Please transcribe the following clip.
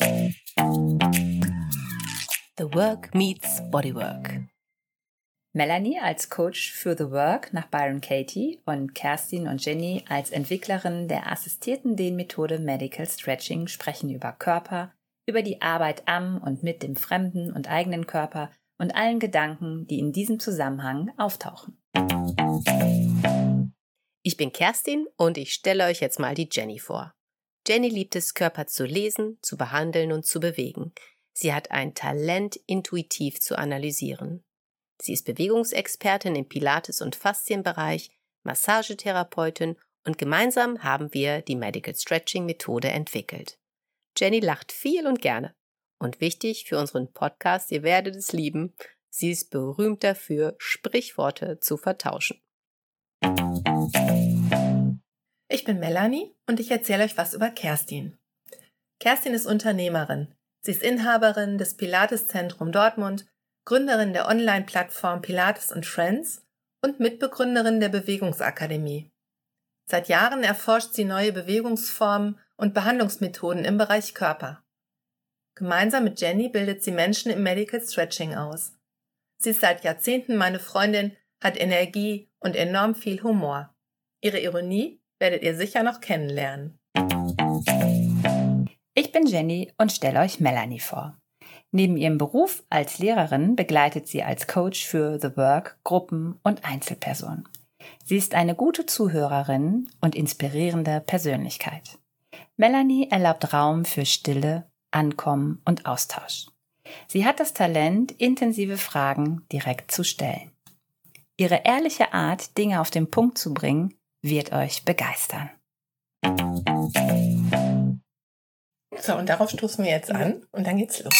The Work Meets Bodywork. Melanie als Coach für The Work nach Byron Katie und Kerstin und Jenny als Entwicklerin der assistierten Dehnmethode Medical Stretching sprechen über Körper, über die Arbeit am und mit dem fremden und eigenen Körper und allen Gedanken, die in diesem Zusammenhang auftauchen. Ich bin Kerstin und ich stelle euch jetzt mal die Jenny vor. Jenny liebt es, Körper zu lesen, zu behandeln und zu bewegen. Sie hat ein Talent, intuitiv zu analysieren. Sie ist Bewegungsexpertin im Pilates- und Faszienbereich, Massagetherapeutin und gemeinsam haben wir die Medical Stretching Methode entwickelt. Jenny lacht viel und gerne. Und wichtig für unseren Podcast, ihr werdet es lieben, sie ist berühmt dafür, Sprichworte zu vertauschen. Ich bin Melanie und ich erzähle euch was über Kerstin. Kerstin ist Unternehmerin. Sie ist Inhaberin des Pilates-Zentrum Dortmund Gründerin der Online-Plattform Pilates und Friends und Mitbegründerin der Bewegungsakademie. Seit Jahren erforscht sie neue Bewegungsformen und Behandlungsmethoden im Bereich Körper. Gemeinsam mit Jenny bildet sie Menschen im Medical Stretching aus. Sie ist seit Jahrzehnten meine Freundin, hat Energie und enorm viel Humor. Ihre Ironie werdet ihr sicher noch kennenlernen. Ich bin Jenny und stelle euch Melanie vor. Neben ihrem Beruf als Lehrerin begleitet sie als Coach für The Work Gruppen und Einzelpersonen. Sie ist eine gute Zuhörerin und inspirierende Persönlichkeit. Melanie erlaubt Raum für Stille, Ankommen und Austausch. Sie hat das Talent, intensive Fragen direkt zu stellen. Ihre ehrliche Art, Dinge auf den Punkt zu bringen, wird euch begeistern. So, und darauf stoßen wir jetzt an und dann geht's los.